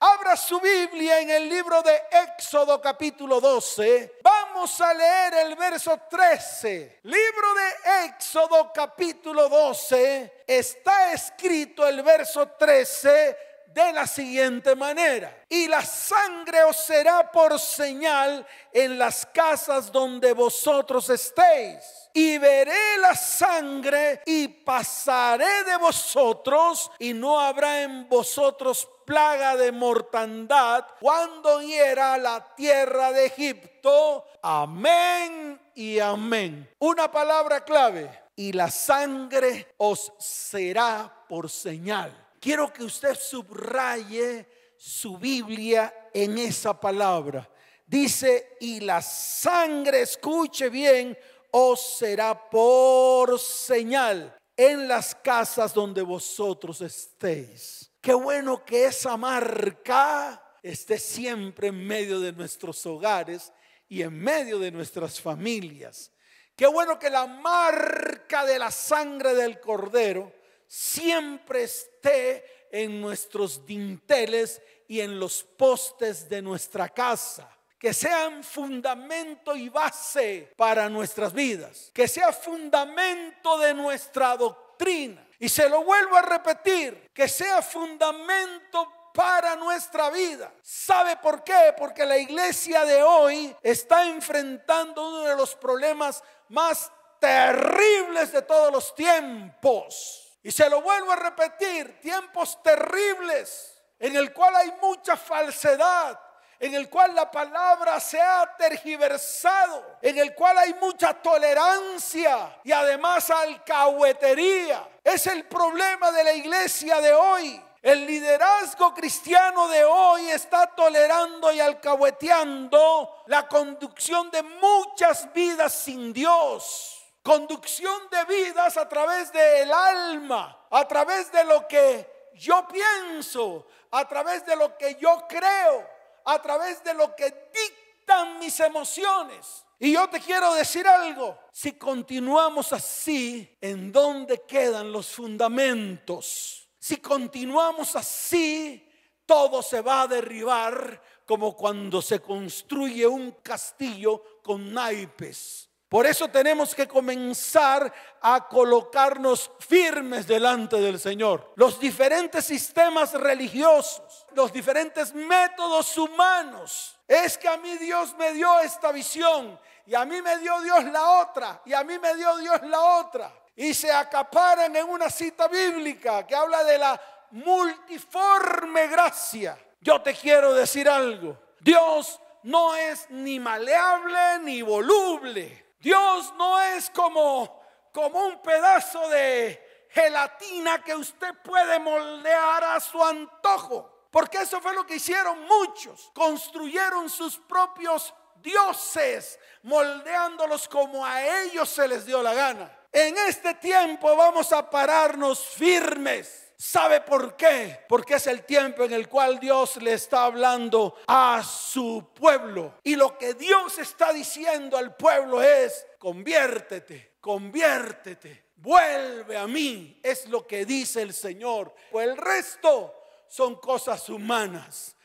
Abra su Biblia en el libro de Éxodo capítulo 12. Vamos a leer el verso 13. Libro de Éxodo capítulo 12. Está escrito el verso 13 de la siguiente manera. Y la sangre os será por señal en las casas donde vosotros estéis. Y veré la sangre y pasaré de vosotros y no habrá en vosotros plaga de mortandad cuando hiera la tierra de Egipto. Amén y amén. Una palabra clave. Y la sangre os será por señal. Quiero que usted subraye su Biblia en esa palabra. Dice, y la sangre, escuche bien, os será por señal en las casas donde vosotros estéis. Qué bueno que esa marca esté siempre en medio de nuestros hogares y en medio de nuestras familias. Qué bueno que la marca de la sangre del cordero siempre esté en nuestros dinteles y en los postes de nuestra casa. Que sean fundamento y base para nuestras vidas. Que sea fundamento de nuestra doctrina. Y se lo vuelvo a repetir. Que sea fundamento para nuestra vida. ¿Sabe por qué? Porque la iglesia de hoy está enfrentando uno de los problemas más terribles de todos los tiempos y se lo vuelvo a repetir, tiempos terribles en el cual hay mucha falsedad, en el cual la palabra se ha tergiversado, en el cual hay mucha tolerancia y además alcahuetería. Es el problema de la iglesia de hoy. El liderazgo cristiano de hoy está tolerando y alcahueteando la conducción de muchas vidas sin Dios conducción de vidas a través del alma, a través de lo que yo pienso, a través de lo que yo creo, a través de lo que dictan mis emociones. Y yo te quiero decir algo, si continuamos así, ¿en dónde quedan los fundamentos? Si continuamos así, todo se va a derribar como cuando se construye un castillo con naipes. Por eso tenemos que comenzar a colocarnos firmes delante del Señor. Los diferentes sistemas religiosos, los diferentes métodos humanos. Es que a mí Dios me dio esta visión y a mí me dio Dios la otra y a mí me dio Dios la otra. Y se acaparan en una cita bíblica que habla de la multiforme gracia. Yo te quiero decir algo. Dios no es ni maleable ni voluble. Dios no es como, como un pedazo de gelatina que usted puede moldear a su antojo. Porque eso fue lo que hicieron muchos. Construyeron sus propios dioses, moldeándolos como a ellos se les dio la gana. En este tiempo vamos a pararnos firmes ¿Sabe por qué? Porque es el tiempo en el cual Dios le está hablando a su pueblo. Y lo que Dios está diciendo al pueblo es, conviértete, conviértete, vuelve a mí. Es lo que dice el Señor. Pues el resto son cosas humanas,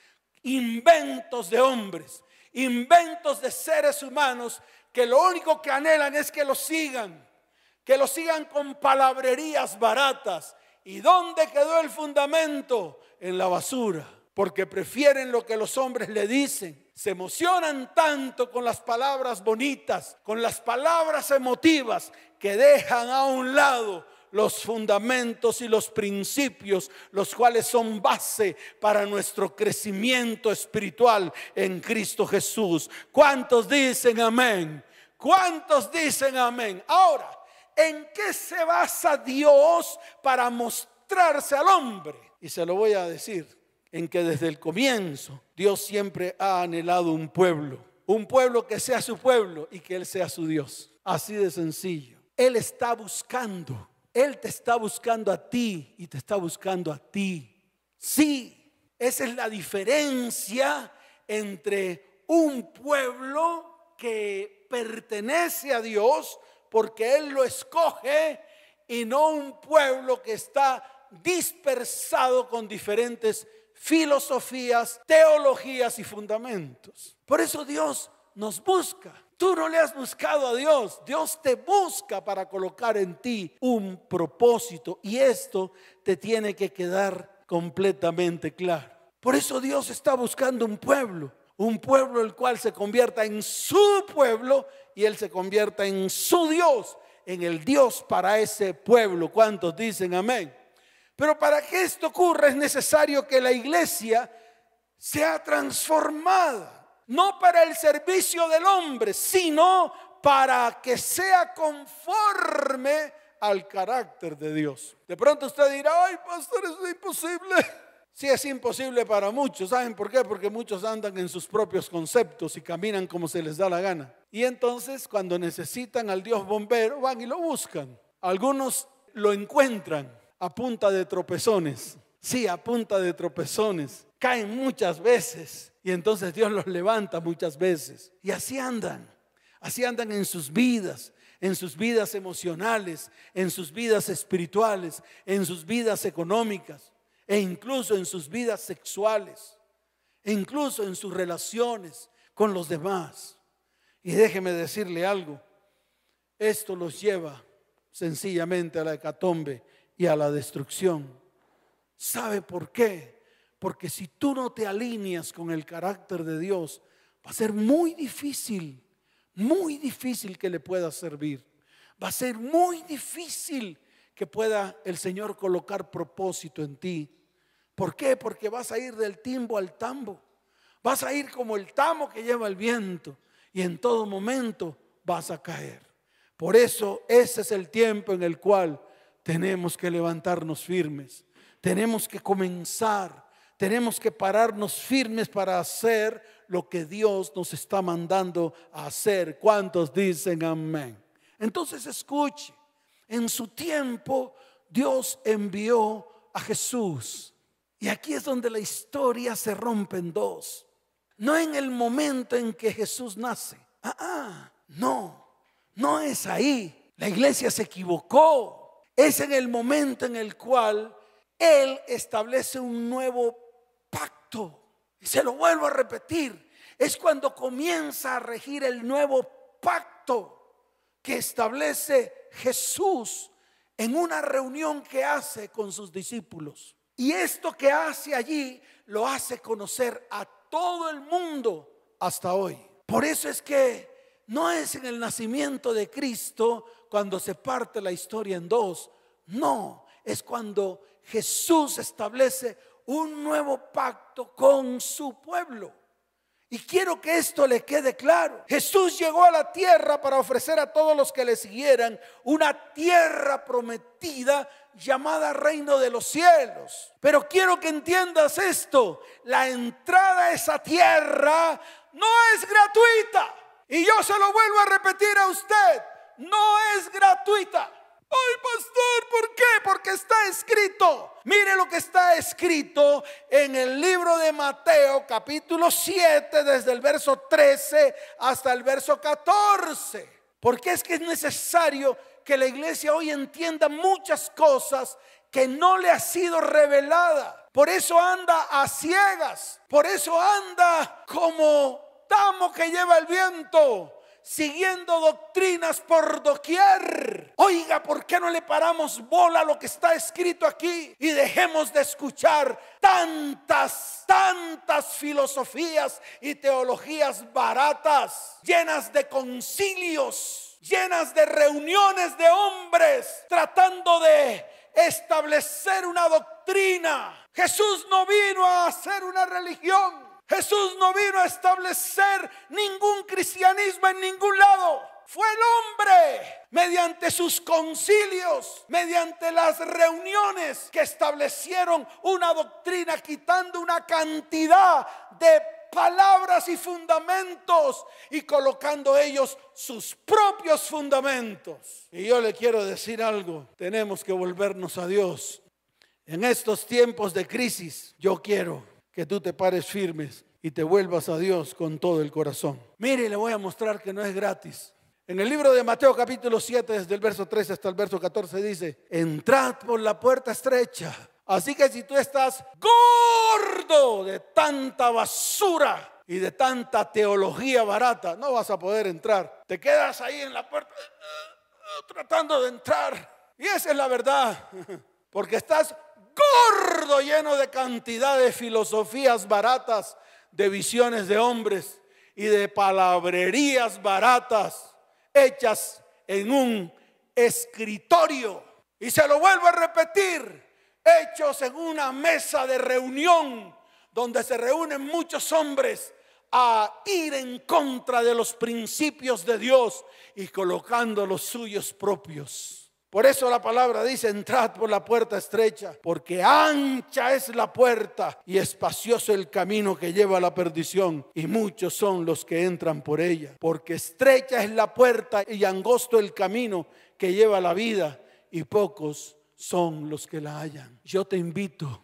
inventos de hombres, inventos de seres humanos que lo único que anhelan es que lo sigan, que lo sigan con palabrerías baratas ¿Y dónde quedó el fundamento? En la basura. Porque prefieren lo que los hombres le dicen. Se emocionan tanto con las palabras bonitas, con las palabras emotivas, que dejan a un lado los fundamentos y los principios, los cuales son base para nuestro crecimiento espiritual en Cristo Jesús. ¿Cuántos dicen amén? ¿Cuántos dicen amén? Ahora, ¿En qué se basa Dios para mostrarse al hombre? Y se lo voy a decir, en que desde el comienzo Dios siempre ha anhelado un pueblo, un pueblo que sea su pueblo y que Él sea su Dios. Así de sencillo. Él está buscando, Él te está buscando a ti y te está buscando a ti. Sí, esa es la diferencia entre un pueblo que pertenece a Dios porque Él lo escoge y no un pueblo que está dispersado con diferentes filosofías, teologías y fundamentos. Por eso Dios nos busca. Tú no le has buscado a Dios, Dios te busca para colocar en ti un propósito y esto te tiene que quedar completamente claro. Por eso Dios está buscando un pueblo, un pueblo el cual se convierta en su pueblo y él se convierta en su Dios, en el Dios para ese pueblo. ¿Cuántos dicen amén? Pero para que esto ocurra es necesario que la iglesia sea transformada no para el servicio del hombre, sino para que sea conforme al carácter de Dios. De pronto usted dirá, ay, pastor, eso es imposible. Sí, es imposible para muchos. ¿Saben por qué? Porque muchos andan en sus propios conceptos y caminan como se les da la gana. Y entonces, cuando necesitan al Dios bombero, van y lo buscan. Algunos lo encuentran a punta de tropezones. Sí, a punta de tropezones. Caen muchas veces y entonces Dios los levanta muchas veces. Y así andan. Así andan en sus vidas, en sus vidas emocionales, en sus vidas espirituales, en sus vidas económicas e incluso en sus vidas sexuales, e incluso en sus relaciones con los demás. Y déjeme decirle algo, esto los lleva sencillamente a la hecatombe y a la destrucción. ¿Sabe por qué? Porque si tú no te alineas con el carácter de Dios, va a ser muy difícil, muy difícil que le puedas servir. Va a ser muy difícil que pueda el Señor colocar propósito en ti. ¿Por qué? Porque vas a ir del timbo al tambo. Vas a ir como el tamo que lleva el viento y en todo momento vas a caer. Por eso ese es el tiempo en el cual tenemos que levantarnos firmes. Tenemos que comenzar tenemos que pararnos firmes para hacer lo que Dios nos está mandando a hacer. ¿Cuántos dicen amén? Entonces escuche, en su tiempo Dios envió a Jesús. Y aquí es donde la historia se rompe en dos. No en el momento en que Jesús nace. Ah, ah, no, no es ahí. La iglesia se equivocó. Es en el momento en el cual Él establece un nuevo pacto. Y se lo vuelvo a repetir. Es cuando comienza a regir el nuevo pacto que establece Jesús en una reunión que hace con sus discípulos. Y esto que hace allí lo hace conocer a todo el mundo hasta hoy. Por eso es que no es en el nacimiento de Cristo cuando se parte la historia en dos. No, es cuando Jesús establece un nuevo pacto con su pueblo. Y quiero que esto le quede claro. Jesús llegó a la tierra para ofrecer a todos los que le siguieran una tierra prometida llamada reino de los cielos. Pero quiero que entiendas esto. La entrada a esa tierra no es gratuita. Y yo se lo vuelvo a repetir a usted. No es gratuita. Ay, pastor, ¿por qué? Porque está escrito. Mire lo que está escrito en el libro de Mateo, capítulo 7, desde el verso 13 hasta el verso 14. Porque es que es necesario que la iglesia hoy entienda muchas cosas que no le ha sido revelada. Por eso anda a ciegas. Por eso anda como tamo que lleva el viento siguiendo doctrinas por doquier. Oiga, ¿por qué no le paramos bola a lo que está escrito aquí y dejemos de escuchar tantas, tantas filosofías y teologías baratas, llenas de concilios, llenas de reuniones de hombres, tratando de establecer una doctrina? Jesús no vino a hacer una religión. Jesús no vino a establecer ningún cristianismo en ningún lado. Fue el hombre, mediante sus concilios, mediante las reuniones que establecieron una doctrina, quitando una cantidad de palabras y fundamentos y colocando ellos sus propios fundamentos. Y yo le quiero decir algo, tenemos que volvernos a Dios. En estos tiempos de crisis, yo quiero que tú te pares firmes y te vuelvas a Dios con todo el corazón. Mire, le voy a mostrar que no es gratis. En el libro de Mateo capítulo 7, desde el verso 13 hasta el verso 14 dice, entrad por la puerta estrecha, Así que si tú estás gordo de tanta basura y de tanta teología barata, no vas a poder entrar. Te quedas ahí en la puerta tratando de entrar. Y esa es la verdad. Porque estás gordo lleno de cantidad de filosofías baratas, de visiones de hombres y de palabrerías baratas hechas en un escritorio. Y se lo vuelvo a repetir, hechos en una mesa de reunión donde se reúnen muchos hombres a ir en contra de los principios de Dios y colocando los suyos propios. Por eso la palabra dice, entrad por la puerta estrecha, porque ancha es la puerta y espacioso el camino que lleva a la perdición, y muchos son los que entran por ella. Porque estrecha es la puerta y angosto el camino que lleva a la vida, y pocos son los que la hallan. Yo te invito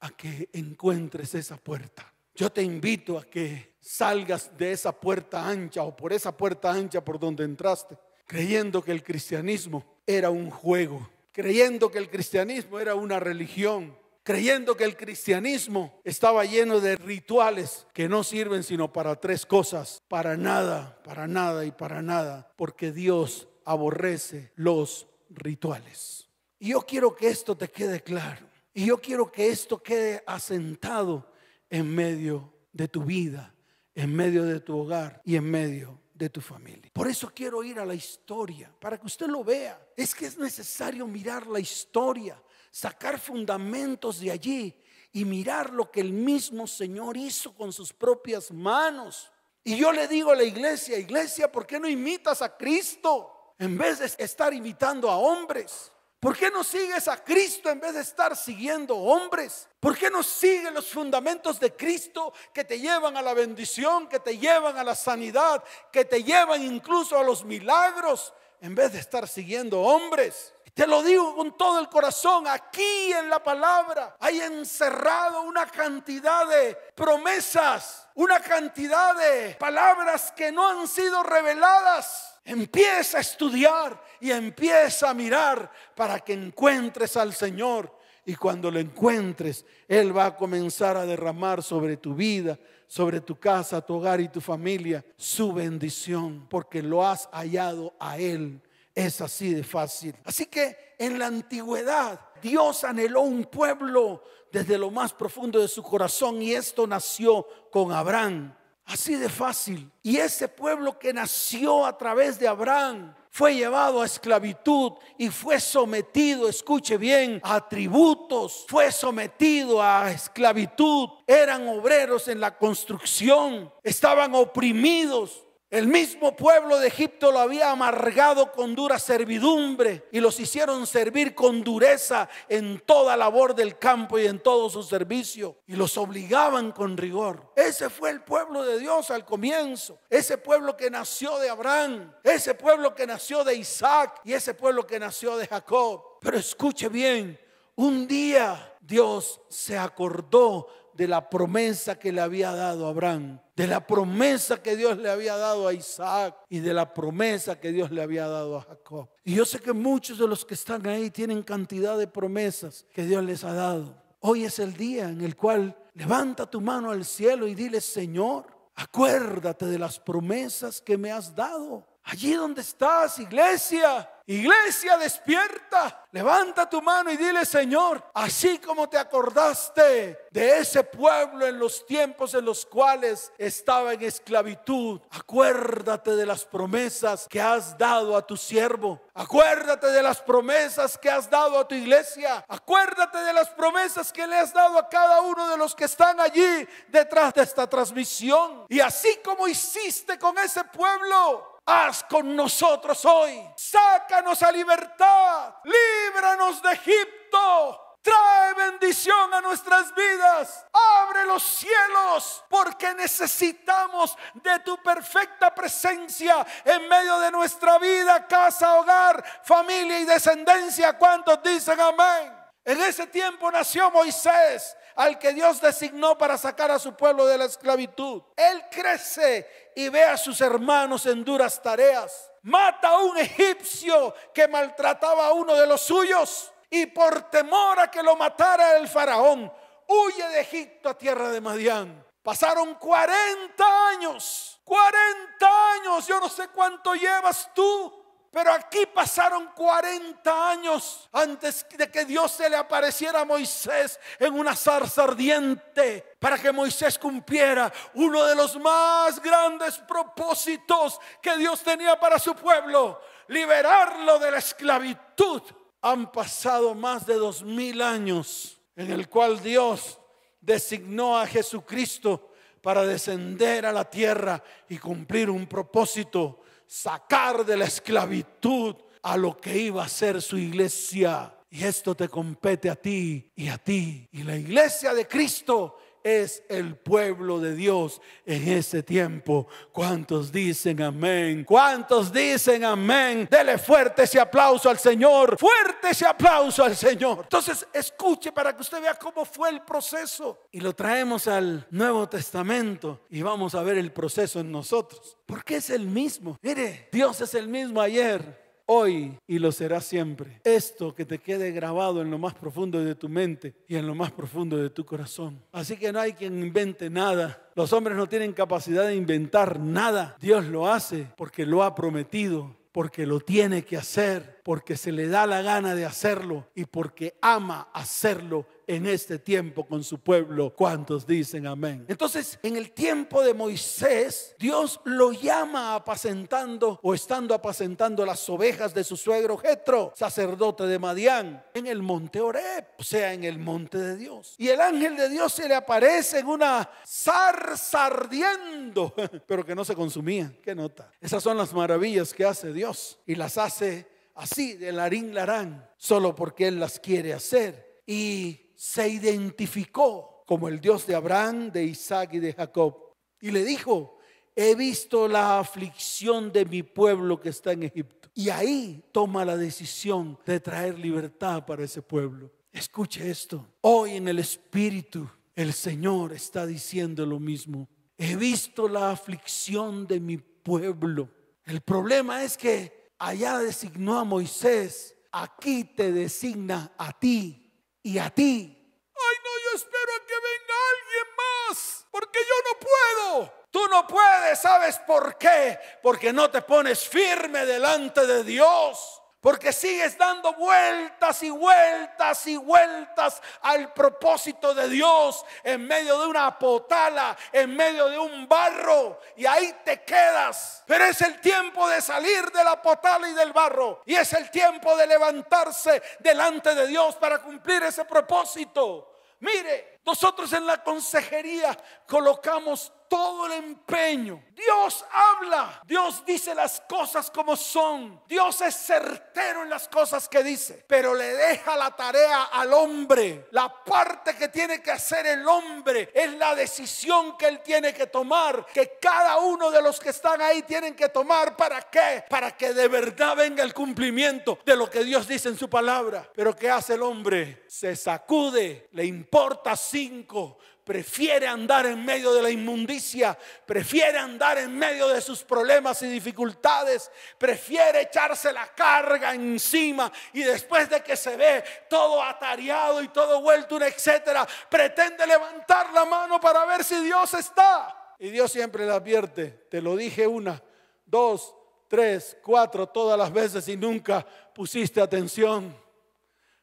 a que encuentres esa puerta. Yo te invito a que salgas de esa puerta ancha o por esa puerta ancha por donde entraste, creyendo que el cristianismo era un juego, creyendo que el cristianismo era una religión, creyendo que el cristianismo estaba lleno de rituales que no sirven sino para tres cosas, para nada, para nada y para nada, porque Dios aborrece los rituales. Y yo quiero que esto te quede claro, y yo quiero que esto quede asentado en medio de tu vida, en medio de tu hogar y en medio de tu familia. Por eso quiero ir a la historia, para que usted lo vea. Es que es necesario mirar la historia, sacar fundamentos de allí y mirar lo que el mismo Señor hizo con sus propias manos. Y yo le digo a la iglesia, iglesia, ¿por qué no imitas a Cristo en vez de estar imitando a hombres? ¿Por qué no sigues a Cristo en vez de estar siguiendo hombres? ¿Por qué no sigues los fundamentos de Cristo que te llevan a la bendición, que te llevan a la sanidad, que te llevan incluso a los milagros, en vez de estar siguiendo hombres? Te lo digo con todo el corazón, aquí en la palabra hay encerrado una cantidad de promesas, una cantidad de palabras que no han sido reveladas Empieza a estudiar y empieza a mirar para que encuentres al Señor. Y cuando lo encuentres, Él va a comenzar a derramar sobre tu vida, sobre tu casa, tu hogar y tu familia su bendición, porque lo has hallado a Él. Es así de fácil. Así que en la antigüedad Dios anheló un pueblo desde lo más profundo de su corazón y esto nació con Abraham. Así de fácil. Y ese pueblo que nació a través de Abraham fue llevado a esclavitud y fue sometido, escuche bien, a tributos, fue sometido a esclavitud. Eran obreros en la construcción, estaban oprimidos, el mismo pueblo de Egipto lo había amargado con dura servidumbre y los hicieron servir con dureza en toda labor del campo y en todo su servicio y los obligaban con rigor. Ese fue el pueblo de Dios al comienzo, ese pueblo que nació de Abraham, ese pueblo que nació de Isaac y ese pueblo que nació de Jacob. Pero escuche bien, un día Dios se acordó de la promesa que le había dado Abraham, de la promesa que Dios le había dado a Isaac y de la promesa que Dios le había dado a Jacob. Y yo sé que muchos de los que están ahí tienen cantidad de promesas que Dios les ha dado. Hoy es el día en el cual levanta tu mano al cielo y dile, Señor, acuérdate de las promesas que me has dado. Allí donde estás, iglesia, iglesia despierta, levanta tu mano y dile, Señor, así como te acordaste de ese pueblo en los tiempos en los cuales estaba en esclavitud, acuérdate de las promesas que has dado a tu siervo, acuérdate de las promesas que has dado a tu iglesia, acuérdate de las promesas que le has dado a cada uno de los que están allí detrás de esta transmisión. Y así como hiciste con ese pueblo, haz con nosotros hoy. Sácanos a libertad. Líbranos de Egipto. Trae bendición a nuestras vidas. Abre los cielos porque necesitamos de tu perfecta presencia en medio de nuestra vida, casa, hogar, familia y descendencia. ¿Cuántos dicen amén? En ese tiempo nació Moisés, al que Dios designó para sacar a su pueblo de la esclavitud. Él crece y ve a sus hermanos en duras tareas. Mata a un egipcio que maltrataba a uno de los suyos y por temor a que lo matara el faraón, huye de Egipto a tierra de Madián. Pasaron 40 años, 40 años, yo no sé cuánto llevas tú, pero aquí pasaron 40 años antes de que Dios se le apareciera a Moisés en una zarza ardiente para que Moisés cumpliera uno de los más grandes propósitos que Dios tenía para su pueblo, liberarlo de la esclavitud. Han pasado más de dos mil años en el cual Dios designó a Jesucristo para descender a la tierra y cumplir un propósito sacar de la esclavitud a lo que iba a ser su iglesia. Y esto te compete a ti y a ti. Y la iglesia de Cristo es el pueblo de Dios en ese tiempo. ¿Cuántos dicen amén? ¿Cuántos dicen amén? Dele fuerte ese aplauso al Señor. Fuerte ese aplauso al Señor. Entonces, escuche para que usted vea cómo fue el proceso. Y lo traemos al Nuevo Testamento y vamos a ver el proceso en nosotros. Porque es el mismo. Mire, Dios es el mismo ayer, hoy y lo será siempre. Esto que te quede grabado en lo más profundo de tu mente y en lo más profundo de tu corazón. Así que no hay quien invente nada. Los hombres no tienen capacidad de inventar nada. Dios lo hace porque lo ha prometido, porque lo tiene que hacer, porque se le da la gana de hacerlo y porque ama hacerlo en este tiempo con su pueblo. ¿Cuántos dicen amén? Entonces, en el tiempo de Moisés, Dios lo llama apacentando o estando apacentando las ovejas de su suegro Jetro, sacerdote de Madián, en el monte Oreb, o sea, en el monte de Dios. Y el ángel de Dios se le aparece en una zarza ardiendo, pero que no se consumía. ¿Qué nota? Esas son las maravillas que hace Dios y las hace así de larín larán, solo porque Él las quiere hacer. Y se identificó como el Dios de Abraham, de Isaac y de Jacob. Y le dijo, he visto la aflicción de mi pueblo que está en Egipto. Y ahí toma la decisión de traer libertad para ese pueblo. Escuche esto. Hoy en el Espíritu el Señor está diciendo lo mismo. He visto la aflicción de mi pueblo. El problema es que allá designó a Moisés, aquí te designa a ti y a ti. Ay, no, yo espero a que venga alguien más, porque yo no puedo. Tú no puedes, ¿sabes por qué? Porque no te pones firme delante de Dios porque sigues dando vueltas y vueltas y vueltas al propósito de Dios en medio de una potala, en medio de un barro, y ahí te quedas. Pero es el tiempo de salir de la potala y del barro, y es el tiempo de levantarse delante de Dios para cumplir ese propósito. Mire, nosotros en la consejería colocamos todo el empeño. Dios habla, Dios dice las cosas como son. Dios es certero en las cosas que dice, pero le deja la tarea al hombre. La parte que tiene que hacer el hombre es la decisión que él tiene que tomar, que cada uno de los que están ahí tienen que tomar. ¿Para qué? Para que de verdad venga el cumplimiento de lo que Dios dice en su palabra. Pero ¿qué hace el hombre? Se sacude, le importa cinco prefiere andar en medio de la inmundicia, prefiere andar en medio de sus problemas y dificultades, prefiere echarse la carga encima y después de que se ve todo atareado y todo vuelto etcétera, pretende levantar la mano para ver si Dios está. Y Dios siempre le advierte, te lo dije una, dos, tres, cuatro, todas las veces y nunca pusiste atención.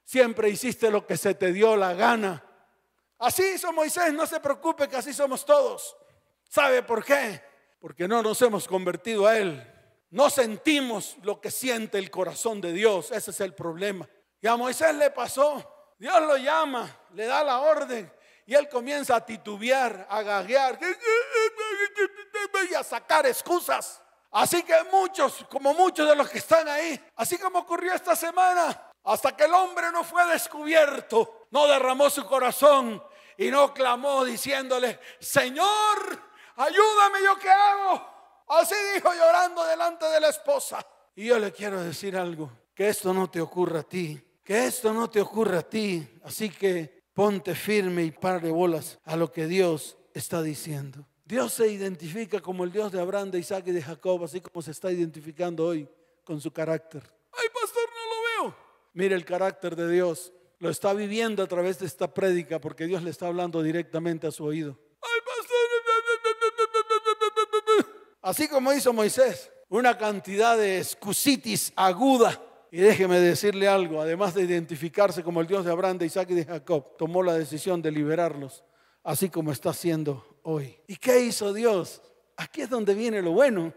Siempre hiciste lo que se te dio la gana. Así hizo Moisés, no se preocupe que así somos todos. ¿Sabe por qué? Porque no nos hemos convertido a Él. No sentimos lo que siente el corazón de Dios. Ese es el problema. Y a Moisés le pasó. Dios lo llama, le da la orden y él comienza a titubear, a gaguear y a sacar excusas. Así que muchos, como muchos de los que están ahí, así como ocurrió esta semana, hasta que el hombre no fue descubierto, no derramó su corazón y no clamó diciéndole, Señor, ayúdame, ¿yo qué hago? Así dijo llorando delante de la esposa. Y yo le quiero decir algo, que esto no te ocurra a ti, que esto no te ocurra a ti. Así que ponte firme y de bolas a lo que Dios está diciendo. Dios se identifica como el Dios de Abraham, de Isaac y de Jacob, así como se está identificando hoy con su carácter. Ay, pastor, no lo veo. Mire el carácter de Dios. Lo está viviendo a través de esta prédica porque Dios le está hablando directamente a su oído. Así como hizo Moisés, una cantidad de excusitis aguda. Y déjeme decirle algo, además de identificarse como el Dios de Abraham, de Isaac y de Jacob, tomó la decisión de liberarlos, así como está haciendo hoy. ¿Y qué hizo Dios? Aquí es donde viene lo bueno,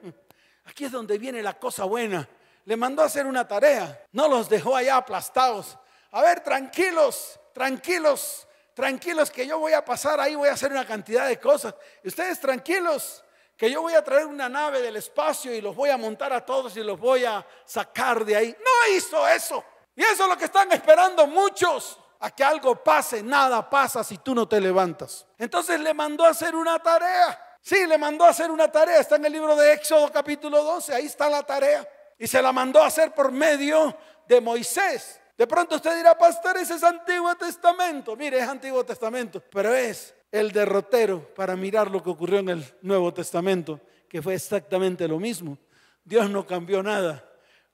aquí es donde viene la cosa buena. Le mandó a hacer una tarea, no los dejó allá aplastados. A ver, tranquilos, tranquilos, tranquilos, que yo voy a pasar ahí, voy a hacer una cantidad de cosas. Ustedes tranquilos, que yo voy a traer una nave del espacio y los voy a montar a todos y los voy a sacar de ahí. No hizo eso. Y eso es lo que están esperando muchos. A que algo pase, nada pasa si tú no te levantas. Entonces le mandó a hacer una tarea. Sí, le mandó a hacer una tarea. Está en el libro de Éxodo capítulo 12. Ahí está la tarea. Y se la mandó a hacer por medio de Moisés. De pronto usted dirá, pastor, ese es Antiguo Testamento. Mire, es Antiguo Testamento, pero es el derrotero para mirar lo que ocurrió en el Nuevo Testamento, que fue exactamente lo mismo. Dios no cambió nada,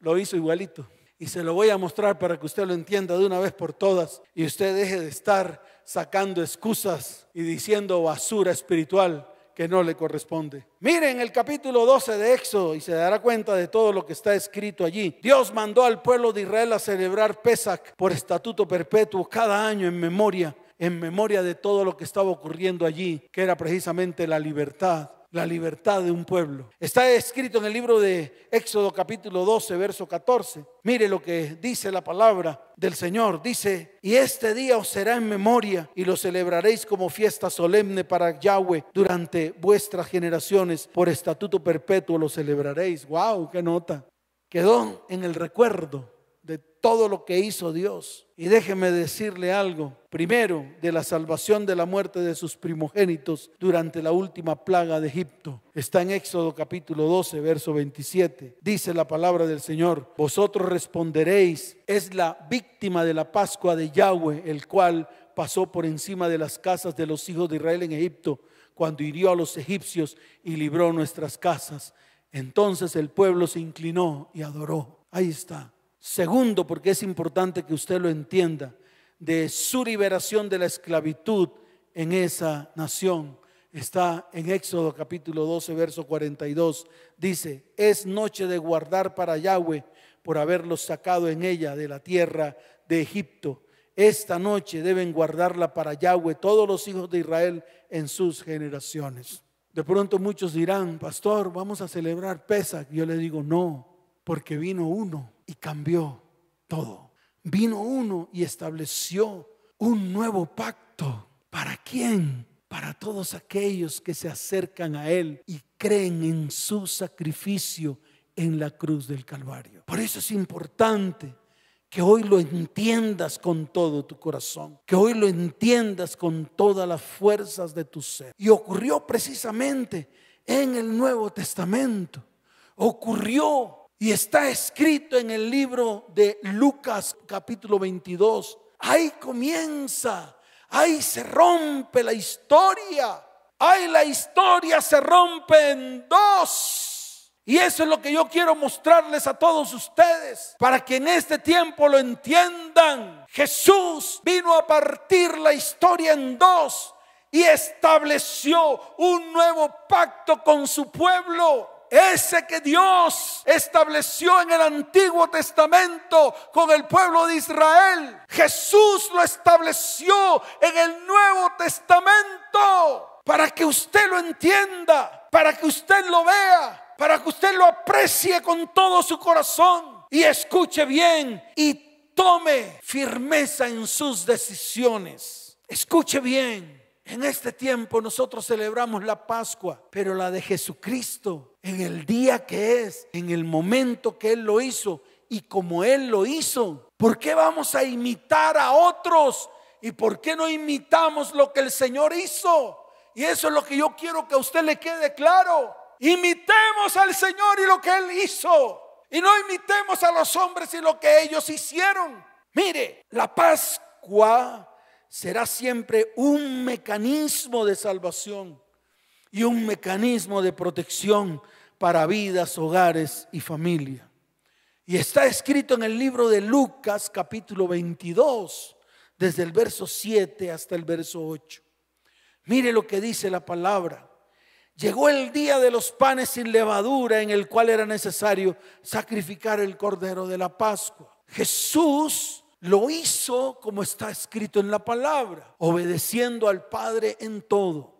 lo hizo igualito. Y se lo voy a mostrar para que usted lo entienda de una vez por todas y usted deje de estar sacando excusas y diciendo basura espiritual que no le corresponde. Miren el capítulo 12 de Éxodo y se dará cuenta de todo lo que está escrito allí. Dios mandó al pueblo de Israel a celebrar Pesach por estatuto perpetuo cada año en memoria en memoria de todo lo que estaba ocurriendo allí, que era precisamente la libertad, la libertad de un pueblo. Está escrito en el libro de Éxodo capítulo 12, verso 14. Mire lo que dice la palabra del Señor. Dice, y este día os será en memoria y lo celebraréis como fiesta solemne para Yahweh durante vuestras generaciones. Por estatuto perpetuo lo celebraréis. ¡Wow! ¡Qué nota! Quedó en el recuerdo de todo lo que hizo Dios. Y déjeme decirle algo. Primero, de la salvación de la muerte de sus primogénitos durante la última plaga de Egipto. Está en Éxodo capítulo 12, verso 27. Dice la palabra del Señor, vosotros responderéis, es la víctima de la Pascua de Yahweh, el cual pasó por encima de las casas de los hijos de Israel en Egipto, cuando hirió a los egipcios y libró nuestras casas. Entonces el pueblo se inclinó y adoró. Ahí está. Segundo, porque es importante que usted lo entienda, de su liberación de la esclavitud en esa nación. Está en Éxodo capítulo 12, verso 42. Dice, es noche de guardar para Yahweh por haberlos sacado en ella de la tierra de Egipto. Esta noche deben guardarla para Yahweh todos los hijos de Israel en sus generaciones. De pronto muchos dirán, pastor, vamos a celebrar Pesach. Yo le digo, no, porque vino uno y cambió todo. Vino uno y estableció un nuevo pacto. ¿Para quién? Para todos aquellos que se acercan a Él y creen en su sacrificio en la cruz del Calvario. Por eso es importante que hoy lo entiendas con todo tu corazón, que hoy lo entiendas con todas las fuerzas de tu ser. Y ocurrió precisamente en el Nuevo Testamento. Ocurrió y está escrito en el libro de Lucas capítulo 22. Ahí comienza, ahí se rompe la historia. Ahí la historia se rompe en dos. Y eso es lo que yo quiero mostrarles a todos ustedes, para que en este tiempo lo entiendan. Jesús vino a partir la historia en dos y estableció un nuevo pacto con su pueblo ese que Dios estableció en el Antiguo Testamento con el pueblo de Israel. Jesús lo estableció en el Nuevo Testamento para que usted lo entienda, para que usted lo vea, para que usted lo aprecie con todo su corazón y escuche bien y tome firmeza en sus decisiones. Escuche bien. En este tiempo nosotros celebramos la Pascua, pero la de Jesucristo, en el día que es, en el momento que Él lo hizo y como Él lo hizo. ¿Por qué vamos a imitar a otros? ¿Y por qué no imitamos lo que el Señor hizo? Y eso es lo que yo quiero que a usted le quede claro. Imitemos al Señor y lo que Él hizo. Y no imitemos a los hombres y lo que ellos hicieron. Mire, la Pascua será siempre un mecanismo de salvación y un mecanismo de protección para vidas, hogares y familia. Y está escrito en el libro de Lucas capítulo 22, desde el verso 7 hasta el verso 8. Mire lo que dice la palabra. Llegó el día de los panes sin levadura en el cual era necesario sacrificar el cordero de la Pascua. Jesús lo hizo como está escrito en la palabra, obedeciendo al Padre en todo.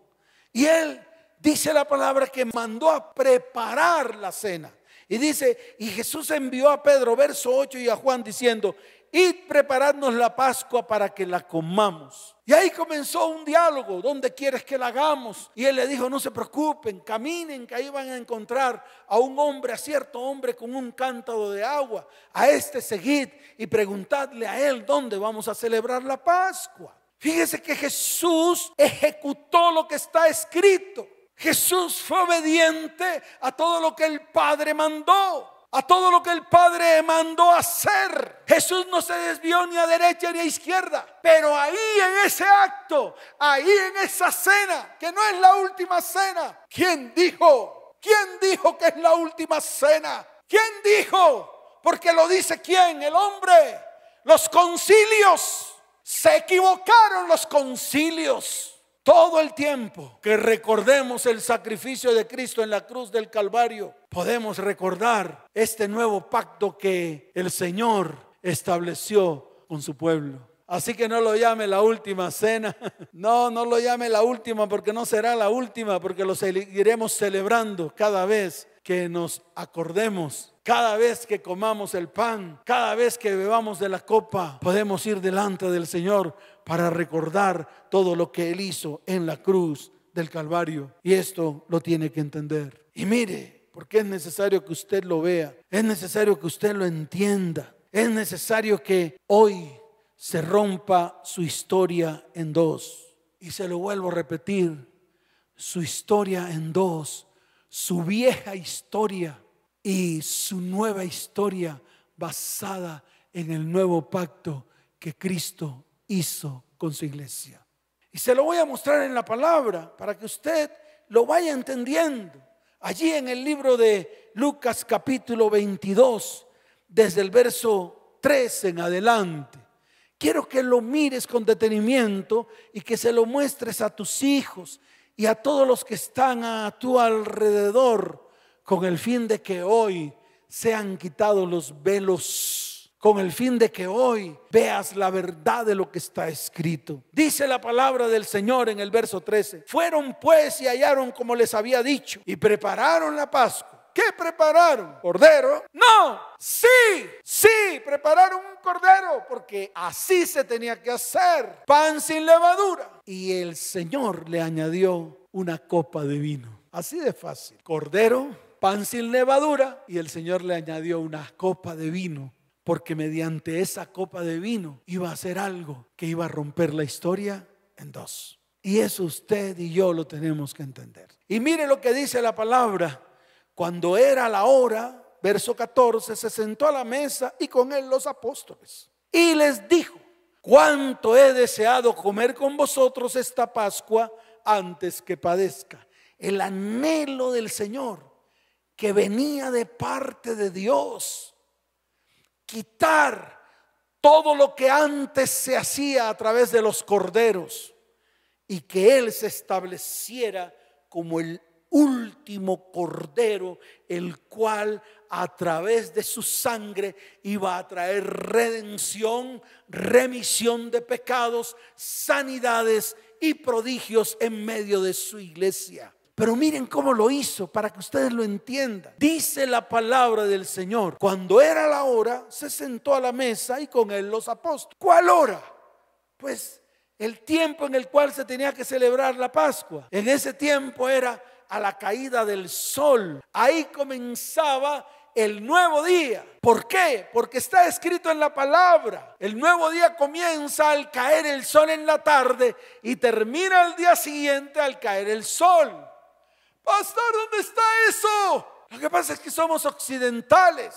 Y él dice la palabra que mandó a preparar la cena. Y dice, y Jesús envió a Pedro, verso 8, y a Juan diciendo, y prepararnos la Pascua para que la comamos. Y ahí comenzó un diálogo, ¿dónde quieres que la hagamos? Y él le dijo, no se preocupen, caminen, que ahí van a encontrar a un hombre, a cierto hombre con un cántaro de agua. A este seguid y preguntadle a él dónde vamos a celebrar la Pascua. Fíjese que Jesús ejecutó lo que está escrito. Jesús fue obediente a todo lo que el Padre mandó a todo lo que el Padre mandó hacer. Jesús no se desvió ni a derecha ni a izquierda, pero ahí en ese acto, ahí en esa cena, que no es la última cena, ¿quién dijo? ¿Quién dijo que es la última cena? ¿Quién dijo? Porque lo dice quién, el hombre. Los concilios. Se equivocaron los concilios. Todo el tiempo que recordemos el sacrificio de Cristo en la cruz del Calvario, podemos recordar este nuevo pacto que el Señor estableció con su pueblo. Así que no lo llame la última cena. No, no lo llame la última porque no será la última, porque lo seguiremos celebrando cada vez que nos acordemos, cada vez que comamos el pan, cada vez que bebamos de la copa, podemos ir delante del Señor para recordar todo lo que Él hizo en la cruz del Calvario. Y esto lo tiene que entender. Y mire, porque es necesario que usted lo vea, es necesario que usted lo entienda, es necesario que hoy se rompa su historia en dos. Y se lo vuelvo a repetir, su historia en dos, su vieja historia y su nueva historia basada en el nuevo pacto que Cristo hizo con su iglesia. Y se lo voy a mostrar en la palabra para que usted lo vaya entendiendo. Allí en el libro de Lucas capítulo 22, desde el verso 3 en adelante. Quiero que lo mires con detenimiento y que se lo muestres a tus hijos y a todos los que están a tu alrededor con el fin de que hoy sean quitados los velos con el fin de que hoy veas la verdad de lo que está escrito. Dice la palabra del Señor en el verso 13. Fueron pues y hallaron como les había dicho y prepararon la Pascua. ¿Qué prepararon? ¿Cordero? No, sí, sí, prepararon un cordero porque así se tenía que hacer. Pan sin levadura. Y el Señor le añadió una copa de vino. Así de fácil. Cordero, pan sin levadura y el Señor le añadió una copa de vino porque mediante esa copa de vino iba a hacer algo que iba a romper la historia en dos. Y eso usted y yo lo tenemos que entender. Y mire lo que dice la palabra. Cuando era la hora, verso 14, se sentó a la mesa y con él los apóstoles. Y les dijo, cuánto he deseado comer con vosotros esta Pascua antes que padezca. El anhelo del Señor que venía de parte de Dios quitar todo lo que antes se hacía a través de los corderos y que Él se estableciera como el último cordero, el cual a través de su sangre iba a traer redención, remisión de pecados, sanidades y prodigios en medio de su iglesia. Pero miren cómo lo hizo para que ustedes lo entiendan. Dice la palabra del Señor. Cuando era la hora, se sentó a la mesa y con él los apóstoles. ¿Cuál hora? Pues el tiempo en el cual se tenía que celebrar la Pascua. En ese tiempo era a la caída del sol. Ahí comenzaba el nuevo día. ¿Por qué? Porque está escrito en la palabra. El nuevo día comienza al caer el sol en la tarde y termina el día siguiente al caer el sol. Pastor, ¿dónde está eso? Lo que pasa es que somos occidentales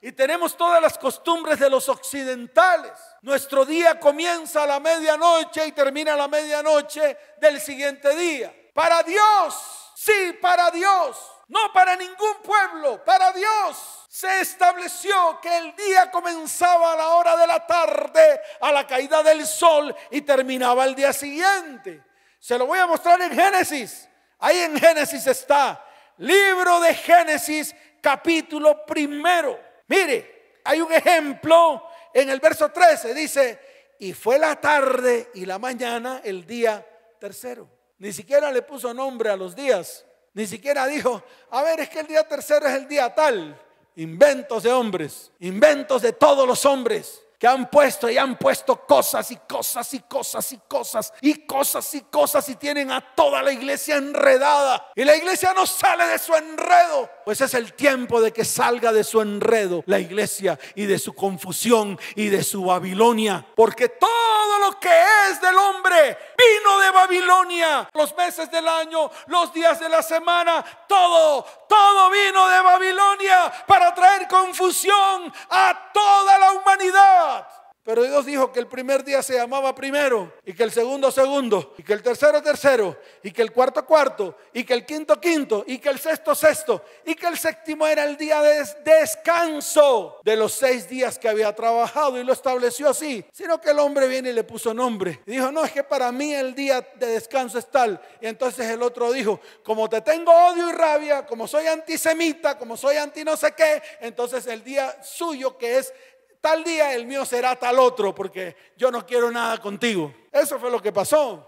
y tenemos todas las costumbres de los occidentales. Nuestro día comienza a la medianoche y termina a la medianoche del siguiente día. Para Dios, sí, para Dios. No para ningún pueblo, para Dios. se estableció que el día comenzaba a la hora de la tarde, a la caída del sol y terminaba el día siguiente. Se lo voy a mostrar en Génesis. Ahí en Génesis está, libro de Génesis, capítulo primero. Mire, hay un ejemplo en el verso 13, dice, y fue la tarde y la mañana el día tercero. Ni siquiera le puso nombre a los días. Ni siquiera dijo, a ver, es que el día tercero es el día tal. Inventos de hombres, inventos de todos los hombres que han puesto y han puesto cosas y cosas y cosas y cosas y cosas y cosas y tienen a toda la iglesia enredada. Y la iglesia no sale de su enredo. Pues es el tiempo de que salga de su enredo la iglesia y de su confusión y de su Babilonia. Porque todo lo que es del hombre vino de Babilonia. Los meses del año, los días de la semana, todo, todo vino de Babilonia para traer confusión a toda la humanidad. Pero Dios dijo que el primer día se llamaba primero, y que el segundo segundo, y que el tercero tercero, y que el cuarto cuarto, y que el quinto quinto, y que el sexto sexto, y que el séptimo era el día de descanso de los seis días que había trabajado, y lo estableció así. Sino que el hombre viene y le puso nombre. Y dijo, no, es que para mí el día de descanso es tal. Y entonces el otro dijo, como te tengo odio y rabia, como soy antisemita, como soy anti no sé qué, entonces el día suyo que es tal día el mío será tal otro, porque yo no quiero nada contigo. Eso fue lo que pasó.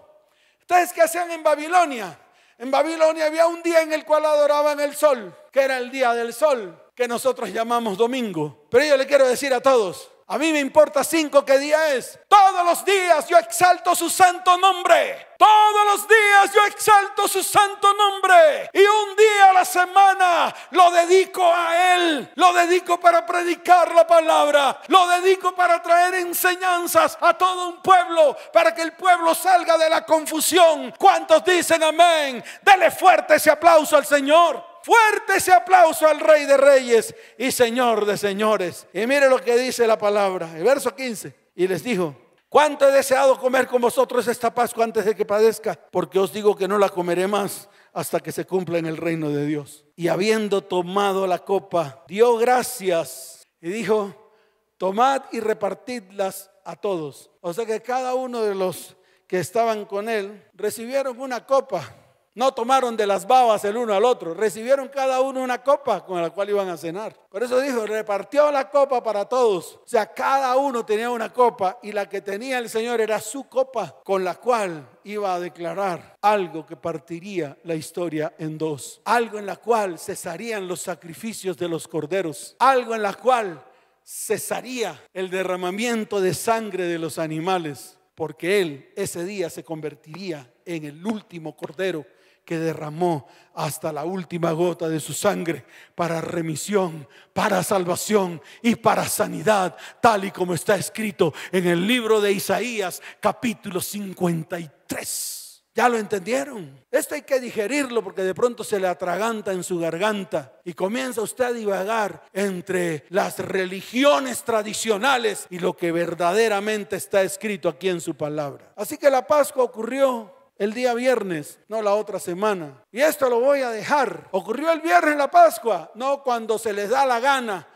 ¿Ustedes qué hacían en Babilonia? En Babilonia había un día en el cual adoraban el sol, que era el día del sol, que nosotros llamamos domingo. Pero yo le quiero decir a todos, a mí me importa cinco qué día es. Todos los días yo exalto su santo nombre. Todos los días yo exalto su santo nombre. Y un día a la semana lo dedico a Él. Lo dedico para predicar la palabra. Lo dedico para traer enseñanzas a todo un pueblo. Para que el pueblo salga de la confusión. ¿Cuántos dicen amén? Dele fuerte ese aplauso al Señor. Fuerte ese aplauso al Rey de Reyes y Señor de Señores. Y mire lo que dice la palabra, el verso 15. Y les dijo, ¿cuánto he deseado comer con vosotros esta Pascua antes de que padezca? Porque os digo que no la comeré más hasta que se cumpla en el reino de Dios. Y habiendo tomado la copa, dio gracias y dijo, tomad y repartidlas a todos. O sea que cada uno de los que estaban con él recibieron una copa no tomaron de las babas el uno al otro, recibieron cada uno una copa con la cual iban a cenar. Por eso dijo, repartió la copa para todos. O sea, cada uno tenía una copa y la que tenía el Señor era su copa con la cual iba a declarar algo que partiría la historia en dos. Algo en la cual cesarían los sacrificios de los corderos. Algo en la cual cesaría el derramamiento de sangre de los animales. Porque Él ese día se convertiría en el último cordero que derramó hasta la última gota de su sangre para remisión, para salvación y para sanidad, tal y como está escrito en el libro de Isaías capítulo 53. ¿Ya lo entendieron? Esto hay que digerirlo porque de pronto se le atraganta en su garganta y comienza usted a divagar entre las religiones tradicionales y lo que verdaderamente está escrito aquí en su palabra. Así que la Pascua ocurrió el día viernes, no la otra semana. Y esto lo voy a dejar. Ocurrió el viernes la Pascua, no cuando se les da la gana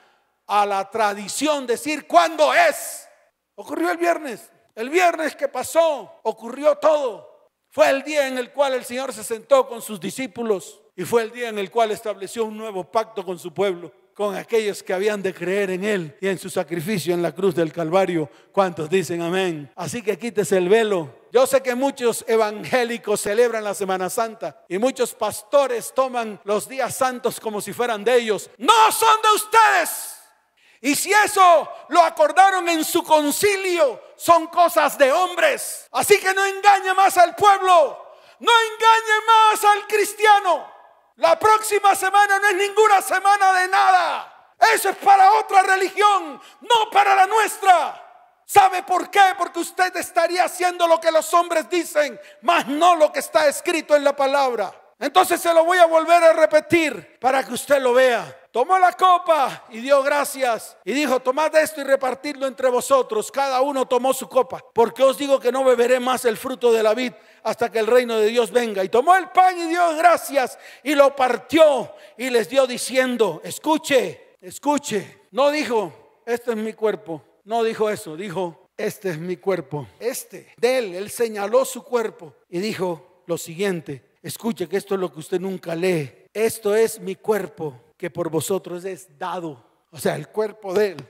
a la tradición decir cuándo es. Ocurrió el viernes. El viernes que pasó, ocurrió todo. Fue el día en el cual el Señor se sentó con sus discípulos y fue el día en el cual estableció un nuevo pacto con su pueblo con aquellos que habían de creer en Él y en su sacrificio en la cruz del Calvario. ¿Cuántos dicen amén? Así que quítese el velo. Yo sé que muchos evangélicos celebran la Semana Santa y muchos pastores toman los días santos como si fueran de ellos. No son de ustedes. Y si eso lo acordaron en su concilio, son cosas de hombres. Así que no engañe más al pueblo, no engañe más al cristiano. La próxima semana no es ninguna semana de nada. Eso es para otra religión, no para la nuestra. ¿Sabe por qué? Porque usted estaría haciendo lo que los hombres dicen, más no lo que está escrito en la palabra. Entonces se lo voy a volver a repetir para que usted lo vea. Tomó la copa y dio gracias y dijo, tomad esto y repartidlo entre vosotros. Cada uno tomó su copa, porque os digo que no beberé más el fruto de la vid hasta que el reino de Dios venga. Y tomó el pan y dio gracias y lo partió y les dio diciendo, escuche, Escuche, no dijo, este es mi cuerpo. No dijo eso, dijo, este es mi cuerpo. Este, de él, él señaló su cuerpo y dijo lo siguiente. Escuche que esto es lo que usted nunca lee. Esto es mi cuerpo que por vosotros es dado. O sea, el cuerpo de él,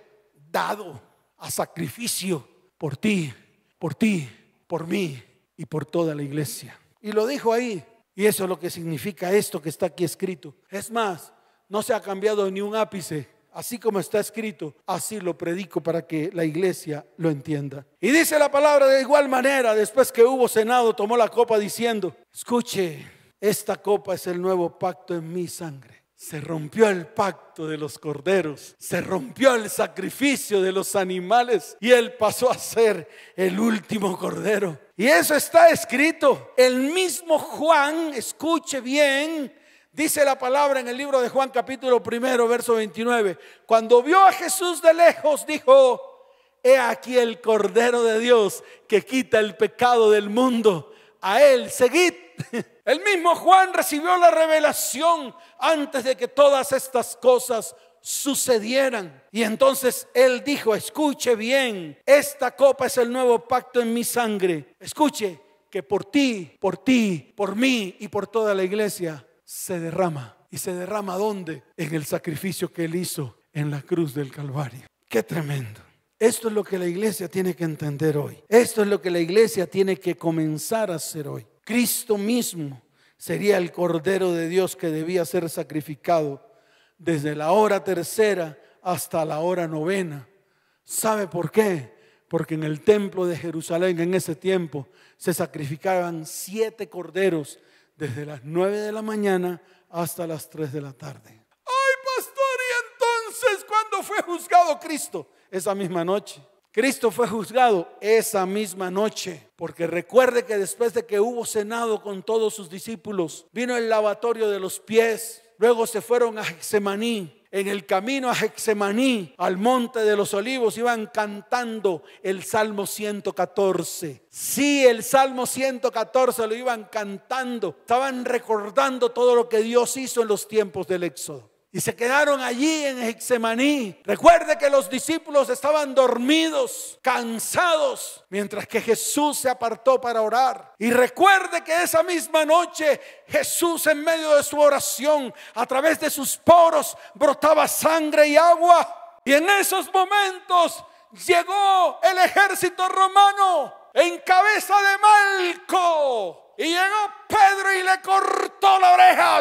dado a sacrificio por ti, por ti, por mí y por toda la iglesia. Y lo dijo ahí. Y eso es lo que significa esto que está aquí escrito. Es más, no se ha cambiado ni un ápice. Así como está escrito, así lo predico para que la iglesia lo entienda. Y dice la palabra de igual manera, después que hubo cenado, tomó la copa diciendo, escuche, esta copa es el nuevo pacto en mi sangre. Se rompió el pacto de los corderos, se rompió el sacrificio de los animales y él pasó a ser el último cordero. Y eso está escrito. El mismo Juan, escuche bien, dice la palabra en el libro de Juan capítulo primero, verso 29. Cuando vio a Jesús de lejos, dijo, he aquí el cordero de Dios que quita el pecado del mundo. A él seguid. El mismo Juan recibió la revelación antes de que todas estas cosas sucedieran. Y entonces él dijo, escuche bien, esta copa es el nuevo pacto en mi sangre. Escuche que por ti, por ti, por mí y por toda la iglesia se derrama. ¿Y se derrama dónde? En el sacrificio que él hizo en la cruz del Calvario. Qué tremendo. Esto es lo que la iglesia tiene que entender hoy. Esto es lo que la iglesia tiene que comenzar a hacer hoy. Cristo mismo sería el Cordero de Dios que debía ser sacrificado desde la hora tercera hasta la hora novena. ¿Sabe por qué? Porque en el templo de Jerusalén en ese tiempo se sacrificaban siete corderos desde las nueve de la mañana hasta las tres de la tarde. ¡Ay, pastor! ¿Y entonces cuándo fue juzgado Cristo? Esa misma noche. Cristo fue juzgado esa misma noche, porque recuerde que después de que hubo cenado con todos sus discípulos, vino el lavatorio de los pies, luego se fueron a Hexemaní. En el camino a Hexemaní, al monte de los olivos, iban cantando el Salmo 114. Sí, el Salmo 114 lo iban cantando. Estaban recordando todo lo que Dios hizo en los tiempos del Éxodo y se quedaron allí en Hexemaní. Recuerde que los discípulos estaban dormidos, cansados, mientras que Jesús se apartó para orar. Y recuerde que esa misma noche Jesús en medio de su oración, a través de sus poros, brotaba sangre y agua. Y en esos momentos llegó el ejército romano en cabeza de Malco. Y llegó Pedro y le cortó la oreja.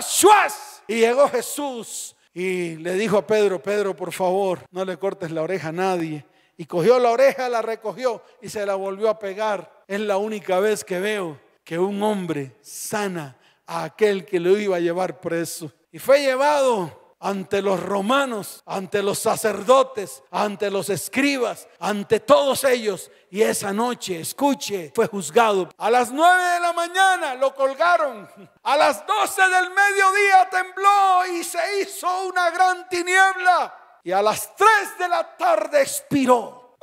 Y llegó Jesús y le dijo a Pedro, Pedro, por favor, no le cortes la oreja a nadie. Y cogió la oreja, la recogió y se la volvió a pegar. Es la única vez que veo que un hombre sana a aquel que lo iba a llevar preso. Y fue llevado ante los romanos, ante los sacerdotes, ante los escribas, ante todos ellos. Y esa noche, escuche, fue juzgado. A las nueve de la mañana lo colgaron. A las doce del mediodía tembló y se hizo una gran tiniebla. Y a las tres de la tarde expiró.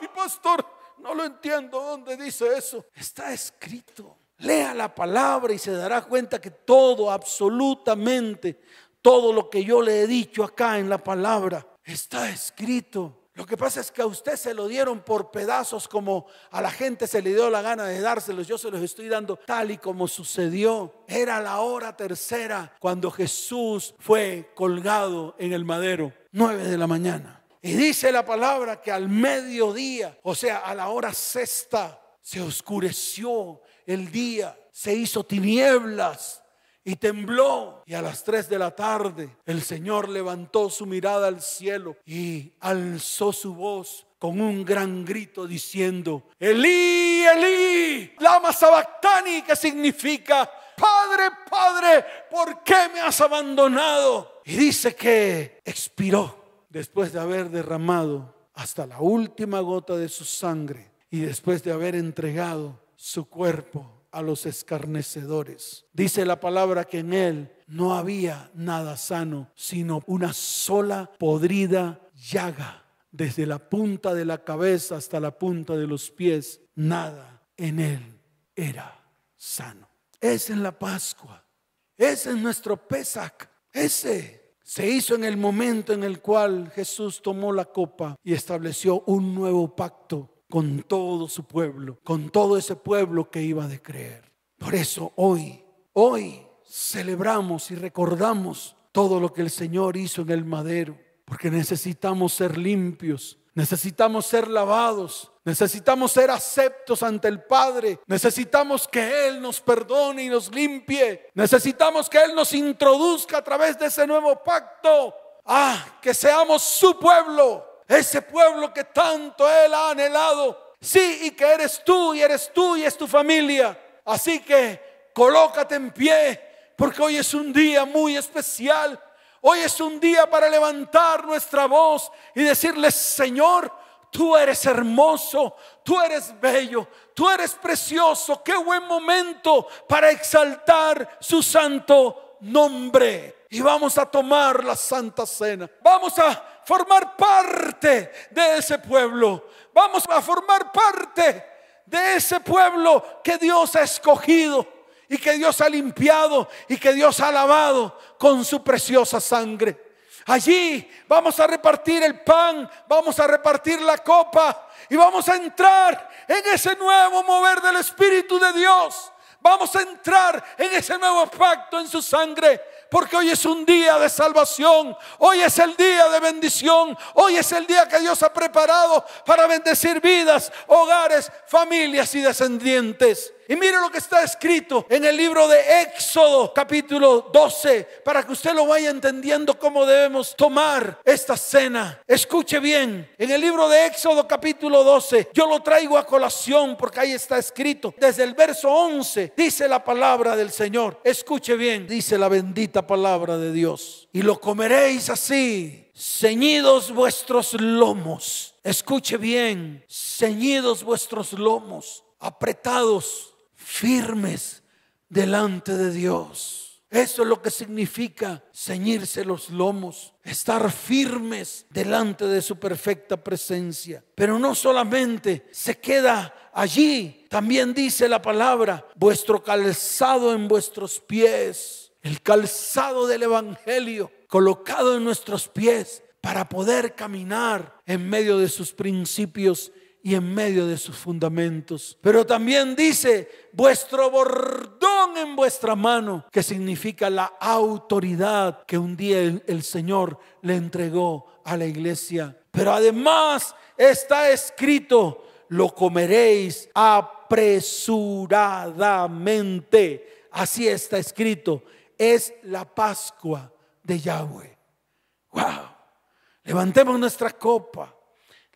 ¡Ay, pastor! No lo entiendo. ¿Dónde dice eso? Está escrito. Lea la palabra y se dará cuenta que todo, absolutamente todo lo que yo le he dicho acá en la palabra está escrito. Lo que pasa es que a usted se lo dieron por pedazos como a la gente se le dio la gana de dárselos. Yo se los estoy dando tal y como sucedió. Era la hora tercera cuando Jesús fue colgado en el madero, nueve de la mañana. Y dice la palabra que al mediodía, o sea, a la hora sexta, se oscureció el día, se hizo tinieblas y tembló. Y a las tres de la tarde el Señor levantó su mirada al cielo y alzó su voz con un gran grito diciendo, Elí, Elí, lama sabactani, que significa, Padre, Padre, ¿por qué me has abandonado? Y dice que expiró después de haber derramado hasta la última gota de su sangre y después de haber entregado su cuerpo a los escarnecedores. Dice la palabra que en él no había nada sano, sino una sola podrida llaga. Desde la punta de la cabeza hasta la punta de los pies, nada en él era sano. Es en la Pascua. Es en nuestro Pesach. Ese se hizo en el momento en el cual Jesús tomó la copa y estableció un nuevo pacto con todo su pueblo, con todo ese pueblo que iba de creer. Por eso hoy, hoy celebramos y recordamos todo lo que el Señor hizo en el madero, porque necesitamos ser limpios, necesitamos ser lavados, necesitamos ser aceptos ante el Padre, necesitamos que Él nos perdone y nos limpie, necesitamos que Él nos introduzca a través de ese nuevo pacto. Ah, que seamos su pueblo, ese pueblo que tanto Él ha anhelado. Sí, y que eres tú y eres tú y es tu familia. Así que colócate en pie, porque hoy es un día muy especial. Hoy es un día para levantar nuestra voz y decirle, Señor, tú eres hermoso, tú eres bello, tú eres precioso. Qué buen momento para exaltar su santo nombre. Y vamos a tomar la santa cena. Vamos a formar parte de ese pueblo. Vamos a formar parte de ese pueblo que Dios ha escogido y que Dios ha limpiado y que Dios ha lavado con su preciosa sangre. Allí vamos a repartir el pan, vamos a repartir la copa y vamos a entrar en ese nuevo mover del Espíritu de Dios. Vamos a entrar en ese nuevo pacto en su sangre porque hoy es un día de salvación, hoy es el día de bendición, hoy es el día que Dios ha preparado para bendecir vidas, hogares, familias y descendientes. Y mire lo que está escrito en el libro de Éxodo capítulo 12 para que usted lo vaya entendiendo cómo debemos tomar esta cena. Escuche bien, en el libro de Éxodo capítulo 12 yo lo traigo a colación porque ahí está escrito. Desde el verso 11 dice la palabra del Señor. Escuche bien, dice la bendita palabra de Dios. Y lo comeréis así, ceñidos vuestros lomos. Escuche bien, ceñidos vuestros lomos, apretados firmes delante de Dios. Eso es lo que significa ceñirse los lomos, estar firmes delante de su perfecta presencia. Pero no solamente se queda allí, también dice la palabra, vuestro calzado en vuestros pies, el calzado del Evangelio colocado en nuestros pies para poder caminar en medio de sus principios y en medio de sus fundamentos. Pero también dice, vuestro bordón en vuestra mano, que significa la autoridad que un día el, Señor le entregó a la iglesia. Pero además está escrito, lo comeréis apresuradamente. Así está escrito. Es la Pascua de Yahweh. Wow. Levantemos nuestra copa.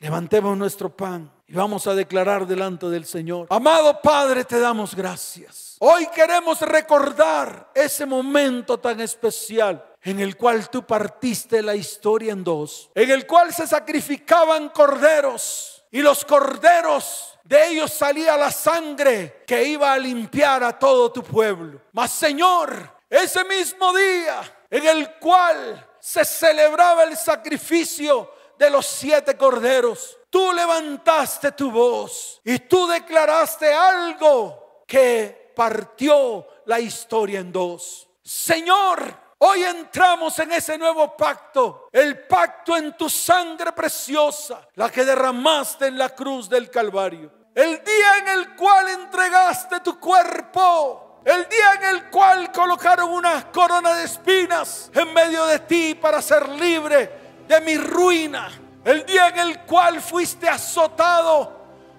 Levantemos nuestro pan y vamos a declarar delante del Señor. Amado Padre, te damos gracias. Hoy queremos recordar ese momento tan especial en el cual tú partiste la historia en dos, en el cual se sacrificaban corderos y los corderos de ellos salía la sangre que iba a limpiar a todo tu pueblo. Mas Señor, ese mismo día en el cual se celebraba el sacrificio de los siete corderos, tú levantaste tu voz y tú declaraste algo que partió la historia en dos. Señor, Hoy entramos en ese nuevo pacto, el pacto en tu sangre preciosa, la que derramaste en la cruz del Calvario. El día en el cual entregaste tu cuerpo, el día en el cual colocaron una corona de espinas en medio de ti para ser libre de mi ruina, el día en el cual fuiste azotado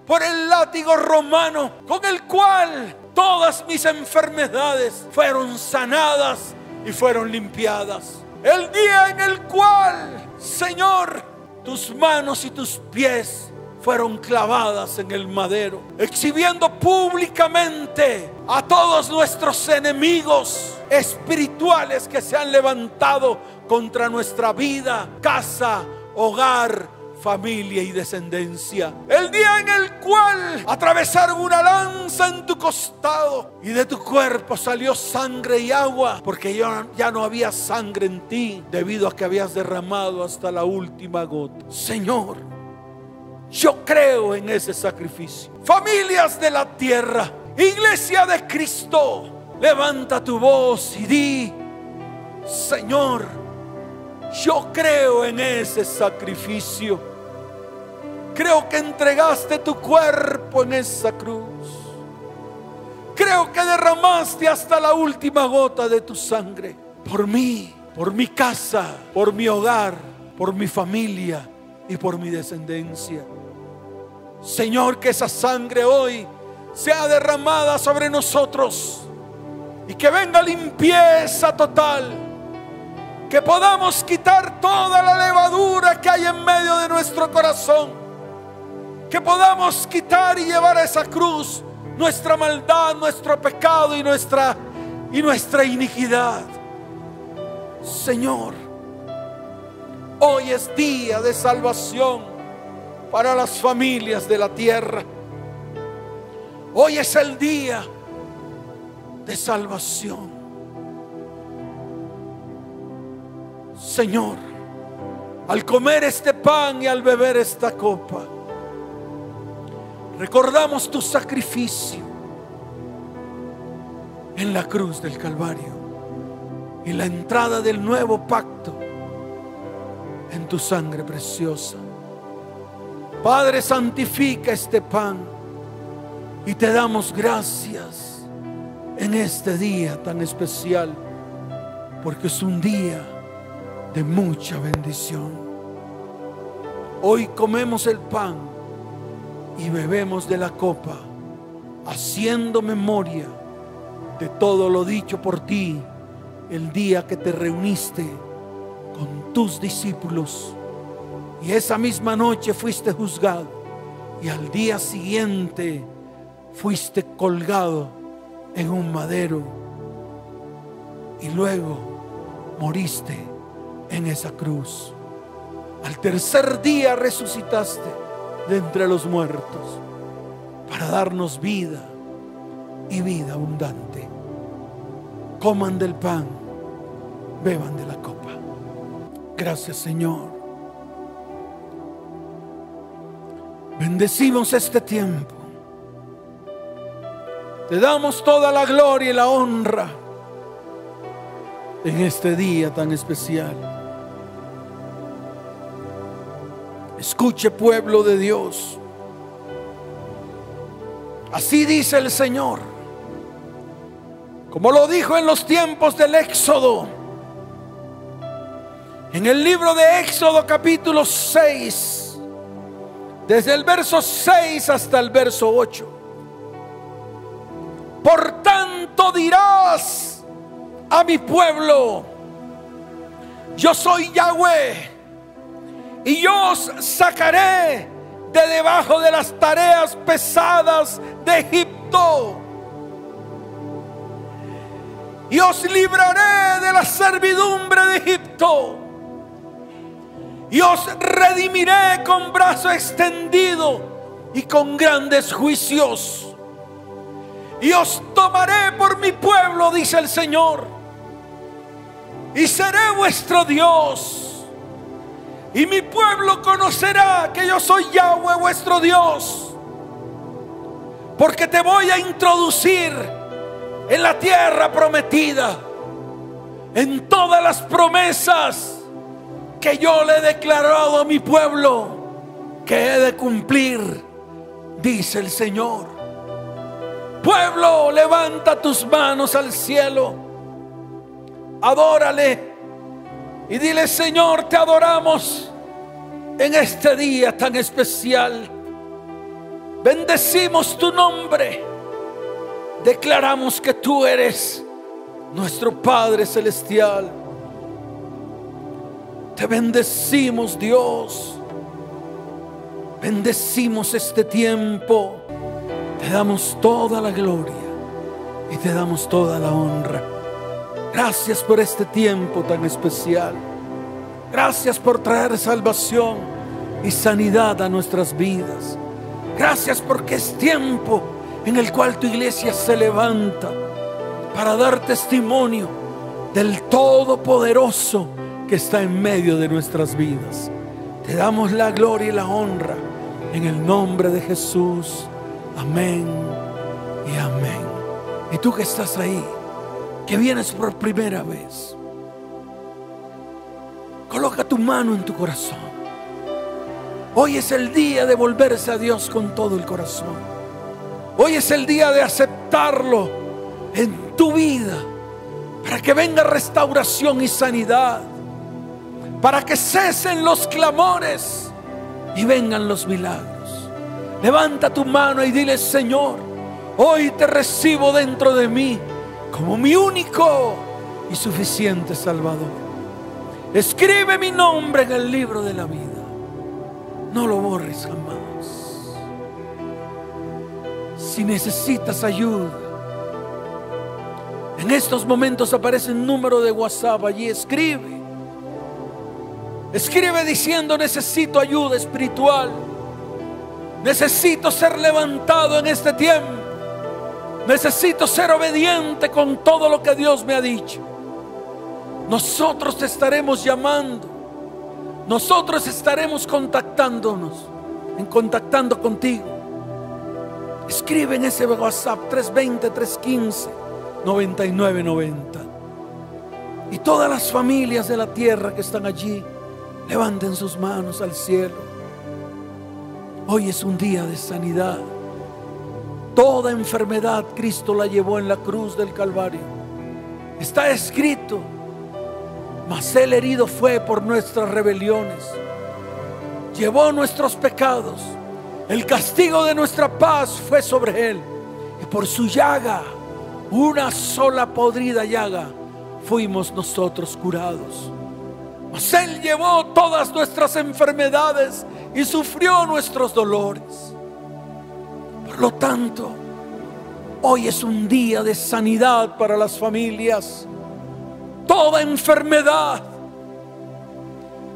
por el látigo romano, con el cual todas mis enfermedades fueron sanadas y fueron limpiadas. El día en el cual, Señor, tus manos y tus pies fueron clavadas en el madero, exhibiendo públicamente a todos nuestros enemigos espirituales que se han levantado contra nuestra vida, casa, hogar, familia y descendencia. El día en el cual atravesaron una lanza en tu costado y de tu cuerpo salió sangre y agua, porque ya, ya no había sangre en ti debido a que habías derramado hasta la última gota. Señor, yo creo en ese sacrificio. Familias de la tierra, iglesia de Cristo, levanta tu voz y di, Señor, Yo creo en ese sacrificio. Creo que entregaste tu cuerpo en esa cruz. Creo que derramaste hasta la última gota de tu sangre por mí, por mi casa, por mi hogar, por mi familia y por mi descendencia. Señor, que esa sangre hoy sea derramada sobre nosotros y que venga limpieza total. Que podamos quitar toda la levadura que hay en medio de nuestro corazón. Que podamos quitar y llevar a esa cruz nuestra maldad, nuestro pecado y nuestra y nuestra iniquidad. Señor, hoy es día de salvación para las familias de la tierra. Hoy es el día de salvación. Señor, al comer este pan y al beber esta copa, recordamos tu sacrificio en la cruz del Calvario y la entrada del nuevo pacto en tu sangre preciosa. Padre, santifica este pan y te damos gracias en este día tan especial, porque es un día de mucha bendición. Hoy comemos el pan y bebemos de la copa, haciendo memoria de todo lo dicho por ti el día que te reuniste con tus discípulos y esa misma noche fuiste juzgado y al día siguiente fuiste colgado en un madero y luego moriste en esa cruz. Al tercer día resucitaste de entre los muertos para darnos vida y vida abundante. Coman del pan, beban de la copa. Gracias Señor. Bendecimos este tiempo. Te damos toda la gloria y la honra en este día tan especial. Escuche pueblo de Dios. Así dice el Señor. Como lo dijo en los tiempos del Éxodo. En el libro de Éxodo capítulo 6. Desde el verso 6 hasta el verso 8. Por tanto dirás a mi pueblo, yo soy Yahweh y os sacaré de debajo de las tareas pesadas de Egipto. Y os libraré de la servidumbre de Egipto. Y os redimiré con brazo extendido y con grandes juicios. Y os tomaré por mi pueblo, dice el Señor. Y seré vuestro Dios y mi pueblo conocerá que yo soy Yahweh vuestro Dios. Porque te voy a introducir en la tierra prometida. En todas las promesas que yo le he declarado a mi pueblo que he de cumplir, dice el Señor. Pueblo, levanta tus manos al cielo. Adórale y dile, Señor, te adoramos en este día tan especial. Bendecimos tu nombre. Declaramos que tú eres nuestro Padre Celestial. Te bendecimos, Dios. Bendecimos este tiempo. Te damos toda la gloria y te damos toda la honra. Gracias por este tiempo tan especial. Gracias por traer salvación y sanidad a nuestras vidas. Gracias porque es tiempo en el cual tu iglesia se levanta para dar testimonio del Todopoderoso que está en medio de nuestras vidas. Te damos la gloria y la honra en el nombre de Jesús. Amén y amén. Y tú que estás ahí que vienes por primera vez. Coloca tu mano en tu corazón. Hoy es el día de volverse a Dios con todo el corazón. Hoy es el día de aceptarlo en tu vida para que venga restauración y sanidad, para que cesen los clamores y vengan los milagros. Levanta tu mano y dile, Señor, hoy te recibo dentro de mí como mi único y suficiente Salvador. Escribe mi nombre en el libro de la vida. No lo borres jamás. Si necesitas ayuda, en estos momentos aparece un número de WhatsApp allí. Escribe. Escribe diciendo necesito ayuda espiritual. Necesito ser levantado en este tiempo. Necesito ser obediente con todo lo que Dios me ha dicho. Nosotros te estaremos llamando. Nosotros estaremos contactándonos, en contactando contigo. Escribe en ese WhatsApp 320 315 9990. Y todas las familias de la tierra que están allí, levanten sus manos al cielo. Hoy es un día de sanidad. Toda enfermedad Cristo la llevó en la cruz del Calvario. Está escrito mas el herido fue por nuestras rebeliones. Llevó nuestros pecados. El castigo de nuestra paz fue sobre él. Y por su llaga, una sola podrida llaga, fuimos nosotros curados. Mas él llevó todas nuestras enfermedades y sufrió nuestros dolores. Lo tanto, hoy es un día de sanidad para las familias toda enfermedad.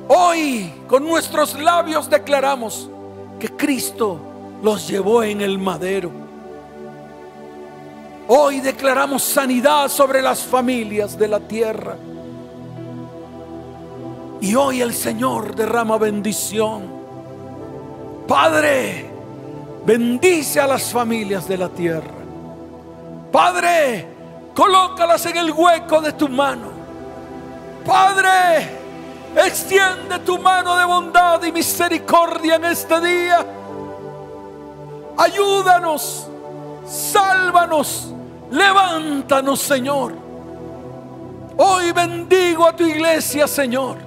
Hoy con nuestros labios declaramos que Cristo los llevó en el madero. Hoy declaramos sanidad sobre las familias de la tierra. Y hoy el Señor derrama bendición. Padre, bendice a las familias de la tierra. Padre, colócalas en el hueco de tu mano. Padre, extiende tu mano de bondad y misericordia en este día. Ayúdanos, sálvanos, levántanos, Señor. Hoy bendigo a tu iglesia, Señor.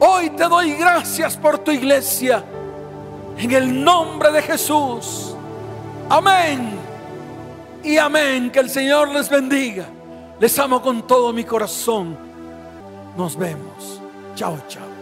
Hoy te doy gracias por tu iglesia. En el nombre de Jesús. Amén. Y amén. Que el Señor les bendiga. Les amo con todo mi corazón. Nos vemos. Chao, chao.